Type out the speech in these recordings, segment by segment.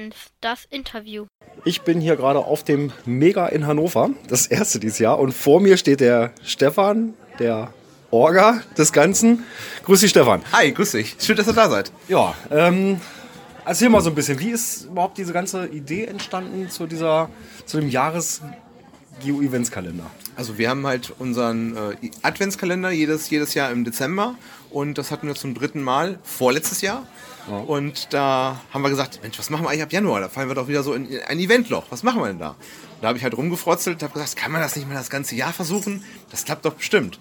Events, das Interview. Ich bin hier gerade auf dem Mega in Hannover, das erste dieses Jahr. Und vor mir steht der Stefan, der Orga des Ganzen. Grüß dich, Stefan. Hi, grüß dich. Schön, dass ihr da seid. Ja, ähm, erzähl mal so ein bisschen, wie ist überhaupt diese ganze Idee entstanden zu, dieser, zu dem Jahres Geo-Eventskalender? Also wir haben halt unseren äh, Adventskalender jedes, jedes Jahr im Dezember und das hatten wir zum dritten Mal vorletztes Jahr. Ja. Und da haben wir gesagt, Mensch, was machen wir eigentlich ab Januar? Da fallen wir doch wieder so in ein Eventloch. Was machen wir denn da? da habe ich halt rumgefrotzelt, habe gesagt, kann man das nicht mal das ganze Jahr versuchen? Das klappt doch bestimmt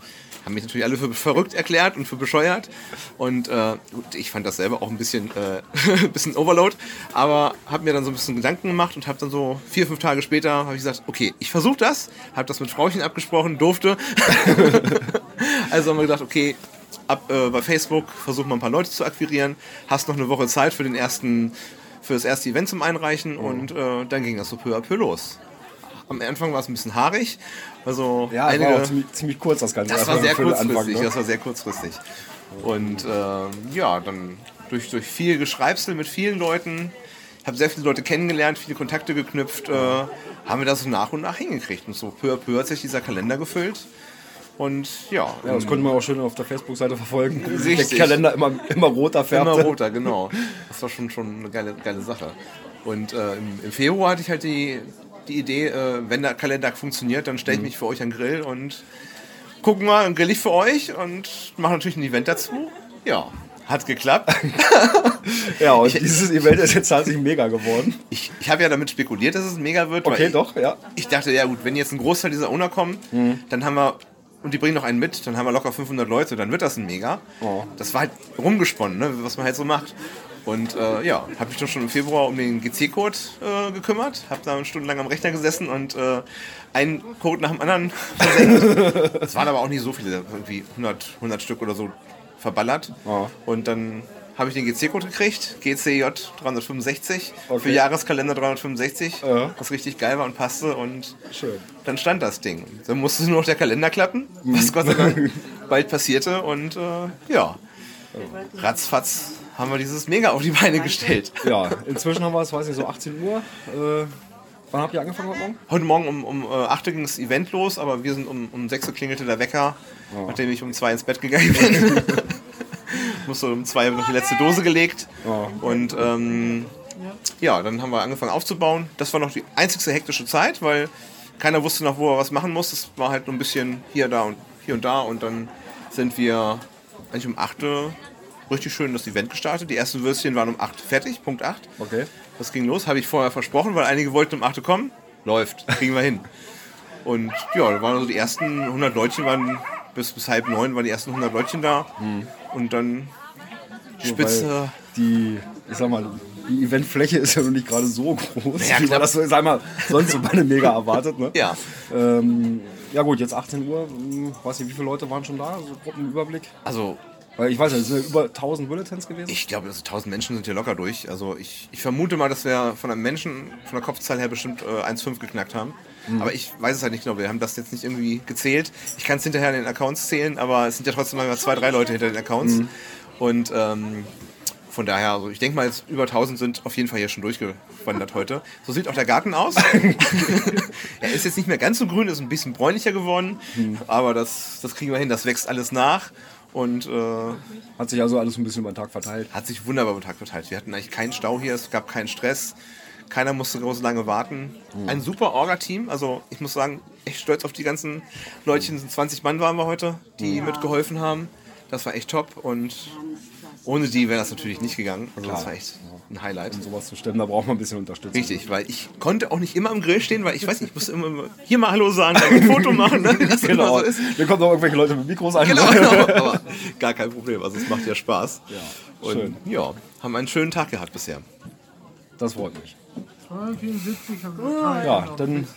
haben mich natürlich alle für verrückt erklärt und für bescheuert. Und äh, ich fand das selber auch ein bisschen, äh, ein bisschen Overload, aber habe mir dann so ein bisschen Gedanken gemacht und habe dann so vier, fünf Tage später habe ich gesagt, okay, ich versuche das, habe das mit Frauchen abgesprochen, durfte. also haben wir gedacht, okay, ab äh, bei Facebook versuchen wir ein paar Leute zu akquirieren, hast noch eine Woche Zeit für den ersten für das erste Event zum Einreichen mhm. und äh, dann ging das so peu à peu los. Am Anfang war es ein bisschen haarig. Also ja, einige, war ziemlich, ziemlich, kurz das Ganze. Das war sehr kurzfristig. Anfang, ne? Das war sehr kurzfristig. Und äh, ja, dann durch, durch viel Geschreibsel mit vielen Leuten, ich habe sehr viele Leute kennengelernt, viele Kontakte geknüpft, äh, haben wir das so nach und nach hingekriegt. Und so peu à peu hat sich dieser Kalender gefüllt. Und ja. ja das konnte man auch schön auf der Facebook-Seite verfolgen. Richtig. Der Kalender immer, immer roter färbte. Immer roter, genau. Das war schon, schon eine geile, geile Sache. Und äh, im, im, Februar hatte ich halt die, die Idee, äh, wenn der Kalender funktioniert, dann stelle ich mhm. mich für euch an den Grill und gucken mal, dann grill ich für euch und mache natürlich ein Event dazu. Ja, hat geklappt. ja, und ich, dieses Event ist jetzt tatsächlich mega geworden. Ich, ich habe ja damit spekuliert, dass es mega wird. Okay, ich, doch, ja. Ich dachte, ja gut, wenn jetzt ein Großteil dieser Owner kommen, mhm. dann haben wir, und die bringen noch einen mit, dann haben wir locker 500 Leute, dann wird das ein Mega. Oh. Das war halt rumgesponnen, ne, was man halt so macht. Und äh, ja, habe mich dann schon im Februar um den GC-Code äh, gekümmert, habe da stundenlang am Rechner gesessen und äh, einen Code nach dem anderen versenkt. Es waren aber auch nicht so viele, irgendwie 100, 100 Stück oder so verballert. Oh. Und dann habe ich den GC-Code gekriegt, GCJ 365 okay. für Jahreskalender 365, ja. was richtig geil war und passte und Schön. dann stand das Ding. Dann musste nur noch der Kalender klappen, was Gott sei Dank bald passierte und äh, ja, ratzfatz haben wir dieses Mega auf die Beine gestellt. Ja, inzwischen haben wir es, weiß nicht, so 18 Uhr. Äh, wann habt ihr angefangen heute Morgen? Heute Morgen um, um äh, 8 Uhr ging das Event los, aber wir sind um, um 6 Uhr klingelte der Wecker, oh. nachdem ich um 2 ins Bett gegangen bin. Musste um 2 Uhr noch die letzte Dose gelegt. Oh. Und ähm, ja, dann haben wir angefangen aufzubauen. Das war noch die einzigste hektische Zeit, weil keiner wusste noch, wo er was machen muss. Es war halt nur ein bisschen hier, da und hier und da. Und dann sind wir eigentlich um 8 Uhr richtig schön das Event gestartet. Die ersten Würstchen waren um 8 fertig, Punkt 8. Okay. Das ging los, habe ich vorher versprochen, weil einige wollten um 8 Uhr kommen. Läuft, kriegen wir hin. Und ja, da waren also die ersten 100 Leutchen, waren bis, bis halb neun waren die ersten 100 Leutchen da. Hm. Und dann Spitze. die, ich sag mal, die Eventfläche ist ja noch nicht gerade so groß, ja, wie man das sag mal, sonst so bei einem Mega erwartet. Ne? Ja. Ähm, ja gut, jetzt 18 Uhr, hm, weiß nicht, wie viele Leute waren schon da, so Gruppenüberblick? Also weil ich weiß nicht, es sind über 1000 Bulletins gewesen? Ich glaube, also 1000 Menschen sind hier locker durch. Also ich, ich vermute mal, dass wir von einem Menschen, von der Kopfzahl her bestimmt äh, 1,5 geknackt haben. Mhm. Aber ich weiß es halt nicht genau. Wir haben das jetzt nicht irgendwie gezählt. Ich kann es hinterher in den Accounts zählen, aber es sind ja trotzdem mal zwei, drei Leute hinter den Accounts. Mhm. Und ähm, von daher, also ich denke mal, jetzt über 1000 sind auf jeden Fall hier schon durchgewandert heute. So sieht auch der Garten aus. er ist jetzt nicht mehr ganz so grün, ist ein bisschen bräunlicher geworden, mhm. aber das, das kriegen wir hin, das wächst alles nach. Und äh, hat sich also alles ein bisschen über den Tag verteilt. Hat sich wunderbar über den Tag verteilt. Wir hatten eigentlich keinen Stau hier, es gab keinen Stress. Keiner musste groß lange warten. Mhm. Ein super Orga-Team. Also ich muss sagen, echt stolz auf die ganzen Leutchen. 20 Mann waren wir heute, die ja. mitgeholfen haben. Das war echt top. Und ohne die wäre das natürlich nicht gegangen. Also Klar. das war echt ein Highlight. Um sowas zu stemmen, da braucht man ein bisschen Unterstützung. Richtig, weil ich konnte auch nicht immer am Grill stehen, weil ich weiß nicht, ich musste immer hier mal Hallo sagen, ein Foto machen. Ne? Das genau. So ist. Hier kommen auch irgendwelche Leute mit Mikros an. Genau, genau. Aber gar kein Problem. Also es macht ja Spaß. Ja, Und schön. ja, haben einen schönen Tag gehabt bisher. Das freut mich. Ja, dann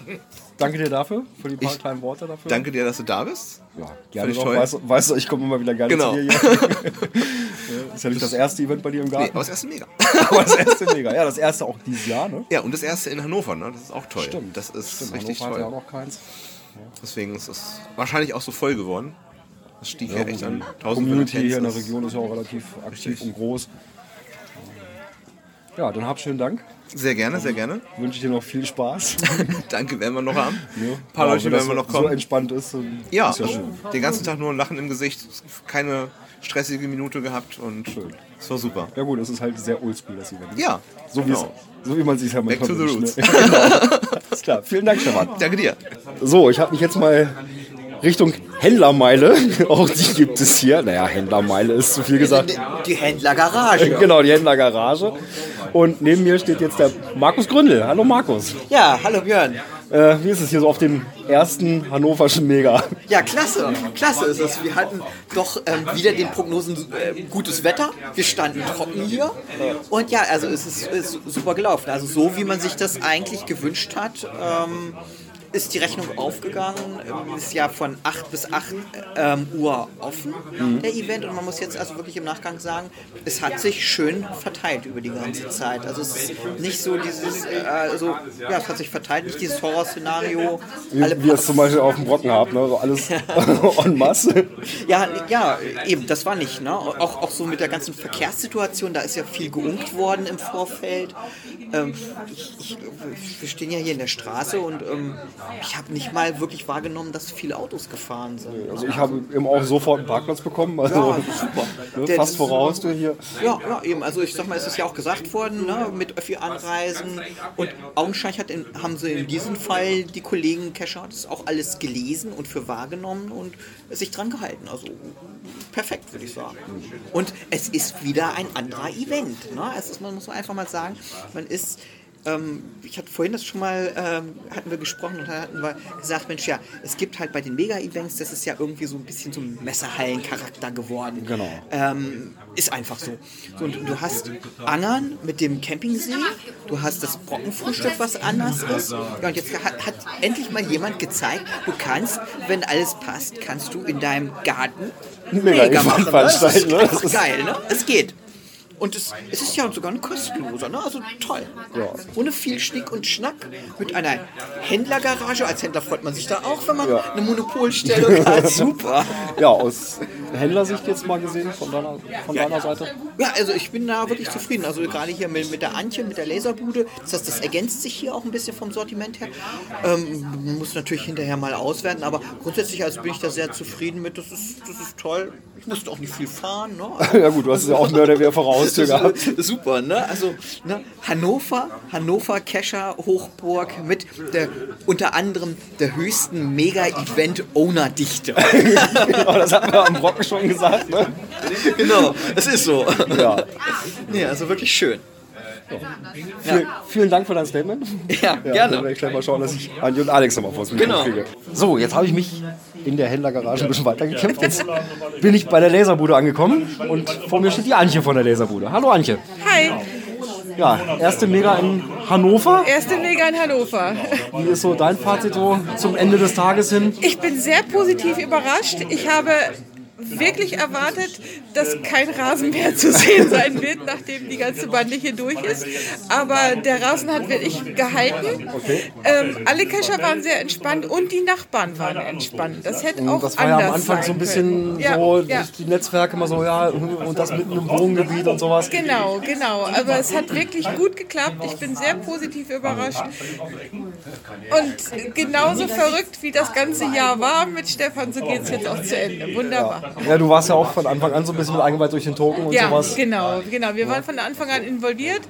danke dir dafür, für die paar kleinen Worte dafür. Danke dir, dass du da bist. Ja, gerne doch. Weißt, weißt, du, ich komme immer wieder gerne genau. zu dir hier. ist ja nicht das erste Event bei dir im Garten. Nee, aber das erste mega. aber das erste mega. Ja, das erste auch dieses Jahr, ne? Ja, und das erste in Hannover, ne? Das ist auch toll. Stimmt. Das ist Stimmt, richtig Hannover toll. Hat ja auch noch keins. Deswegen ist es wahrscheinlich auch so voll geworden. Das stieg ja, ja echt an. Die Community hier in der Region ist ja auch relativ aktiv richtig. und groß. Ja, dann hab schönen Dank. Sehr gerne, sehr gerne. Wünsche ich dir noch viel Spaß. Danke, werden wir noch haben. Ja. Ein paar Ja, Leute werden wir noch So kommen. entspannt ist. Ja, Ist ja schön. den ganzen Tag nur ein Lachen im Gesicht, keine stressige Minute gehabt und es war super. Ja gut, das ist halt sehr oldschool, das Event. Ja, So, genau. so wie man sich ja Back manchmal to the roots. Ne? genau. Alles klar. Vielen Dank, Stefan. Danke dir. So, ich habe mich jetzt mal Richtung Händlermeile, auch die gibt es hier. Naja, Händlermeile ist zu viel gesagt. Die Händlergarage. Genau, die Händlergarage. Und neben mir steht jetzt der Markus Gründel. Hallo Markus. Ja, hallo Björn. Äh, wie ist es hier so auf dem ersten hannoverschen Mega? Ja, klasse. Klasse ist es. Wir hatten doch ähm, wieder den Prognosen äh, gutes Wetter. Wir standen trocken hier. Und ja, also es ist, ist super gelaufen. Also so, wie man sich das eigentlich gewünscht hat. Ähm, ist die Rechnung aufgegangen. Ist ja von 8 bis 8 ähm, Uhr offen, der Event. Und man muss jetzt also wirklich im Nachgang sagen, es hat sich schön verteilt über die ganze Zeit. Also es ist nicht so dieses, äh, also, ja, es hat sich verteilt, nicht dieses Horrorszenario. Alle Wie wir es zum Beispiel auf dem Brocken haben, ne? so alles en masse. Ja, ja, eben, das war nicht. Ne? Auch, auch so mit der ganzen Verkehrssituation, da ist ja viel geunkt worden im Vorfeld. Ähm, ich, ich, wir stehen ja hier in der Straße und ähm, ich habe nicht mal wirklich wahrgenommen, dass viele Autos gefahren sind. Also ich habe eben auch sofort einen Parkplatz bekommen, also Ja, super. ne, Der- fast voraus du hier. Ja, ja, eben. Also ich sag mal, es ist ja auch gesagt worden, ne, mit Öffi-Anreisen. Und augenscheinlich hat in, haben sie in diesem Fall die Kollegen Kescher das auch alles gelesen und für wahrgenommen und sich dran gehalten. Also perfekt, würde ich sagen. Und es ist wieder ein anderer Event. Ne? Es ist, man muss einfach mal sagen, man ist ähm, ich hatte vorhin das schon mal, ähm, hatten wir gesprochen und da hatten wir gesagt, Mensch, ja, es gibt halt bei den Mega-Events, das ist ja irgendwie so ein bisschen so ein Messerhallen-Charakter geworden. Genau. Ähm, ist einfach so. so. Und du hast Angern mit dem Campingsee, du hast das Brockenfrühstück, was anders ist. Ja, und jetzt hat, hat endlich mal jemand gezeigt, du kannst, wenn alles passt, kannst du in deinem Garten Mega-Event machen, ne? Das ist geil, ne? Es geht. Und es, es ist ja sogar ein kostenloser, ne? Also toll. Ohne viel Schnick und Schnack. Mit einer Händlergarage. Als Händler freut man sich da auch, wenn man Ja. eine Monopolstellung hat. Super. Ja, aus Händlersicht jetzt mal gesehen, von deiner, von deiner Seite. Ja, also ich bin da wirklich zufrieden. Also gerade hier mit, mit der Antje, mit der Laserbude. Das heißt, das ergänzt sich hier auch ein bisschen vom Sortiment her. Ähm, muss natürlich hinterher mal auswerten, aber grundsätzlich also bin ich da sehr zufrieden mit. Das ist, das ist toll. Ich musste auch nicht viel fahren. Ne? Also, Ja gut, du hast es ja auch mehr oder weniger vor der Haustür gehabt. Super, ne? Also ne? Hannover, Hannover Kescher Hochburg mit der unter anderem der höchsten Mega-Event-Owner-Dichte. Genau, das hatten wir am Brocken schon gesagt. Ne? genau, es ist so. Ja. Nee, also wirklich schön. Viel, vielen Dank für dein Statement. Ja, Ja, gerne. Dann werde ich gleich mal schauen, dass ich Andi und Alex nochmal Mikro Genau. kriege. So, jetzt habe ich mich in der Händlergarage ein bisschen weitergekämpft. Jetzt bin ich bei der Laserbude angekommen und vor mir steht die Antje von der Laserbude. Hallo Antje. Hi, Ja, erste Mega in Hannover. erste Mega in Hannover. Wie ist so dein Fazit so zum Ende des Tages hin? Ich bin sehr positiv überrascht. Ich habe wirklich erwartet, dass kein Rasen mehr zu sehen sein wird, nachdem die ganze Bande hier durch ist. Aber der Rasen hat wirklich gehalten. Ähm, alle Kescher waren sehr entspannt und die Nachbarn waren entspannt. Das hätte auch Das war ja anders am Anfang sein so ein bisschen. Ja, so, ja. die Netzwerke immer so, ja, und das mitten im Wohngebiet und sowas. Genau, genau. Aber es hat wirklich gut geklappt. Ich bin sehr positiv überrascht. Und genauso verrückt wie das ganze Jahr war mit Stefan, so geht es jetzt auch zu Ende. Wunderbar. Ja, du warst ja auch von Anfang an so ein bisschen mit eingeweiht durch den Token und Ja, sowas. genau, genau. Wir waren von Anfang an involviert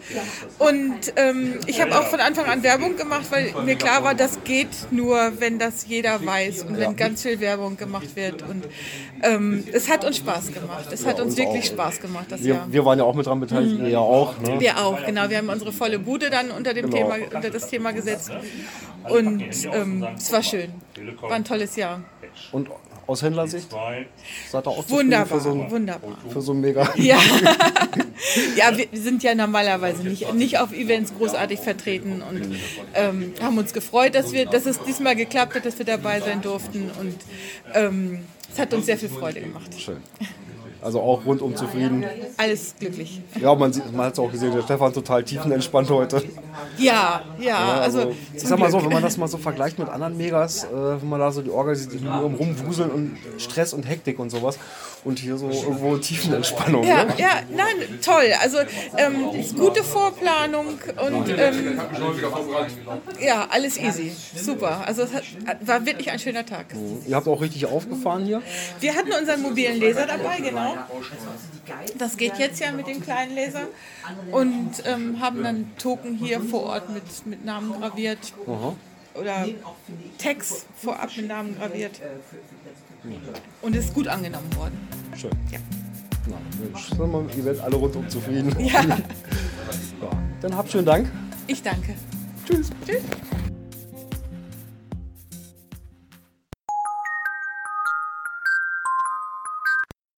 und ähm, ich habe auch von Anfang an Werbung gemacht, weil mir klar war, das geht nur, wenn das jeder weiß und wenn ganz viel Werbung gemacht wird. Und ähm, es hat uns Spaß gemacht. Es hat uns wirklich Spaß gemacht, das Wir, Jahr. wir waren ja auch mit dran beteiligt, ihr ja auch. Ne? Wir auch, genau. Wir haben unsere volle Bude dann unter, dem Genau. Thema, unter das Thema gesetzt. Und ähm, es war schön. War ein tolles Jahr. Und aus Händlersicht? Seid ihr auch Wunderbar, für so ein, wunderbar. für so ein Mega? Ja, ja wir sind ja normalerweise nicht, nicht auf Events großartig vertreten und ähm, haben uns gefreut, dass, wir, dass es diesmal geklappt hat, dass wir dabei sein durften. Und ähm, es hat uns sehr viel Freude gemacht. Schön. Also auch rundum zufrieden. Alles glücklich. Ja, man, sieht, man hat es auch gesehen, der Stefan total tiefenentspannt heute. Ja, ja, also. ich zum sag mal so, wenn man das mal so vergleicht mit anderen Megas, äh, wenn man da so die Orgel sieht, die nur rumwuseln und Stress und Hektik und sowas. Und hier so irgendwo Tiefenentspannung. Ja, Ne? ja, nein, toll. Also ähm, gute Vorplanung und ähm, ja, alles easy. Super. Also es hat, war wirklich ein schöner Tag. Ihr habt auch richtig aufgefahren hier. Wir hatten unseren mobilen Laser dabei, genau. Das geht jetzt ja mit dem kleinen Laser. Und ähm, haben dann Token hier vor Ort mit, mit Namen graviert. Oder Text vorab mit Namen graviert. Und ist gut angenommen worden. Schön. Na, Mensch, mal, ihr werdet alle rundum zufrieden. Ja, Ja. Dann habt schönen Dank. ich danke. Tschüss. Tschüss.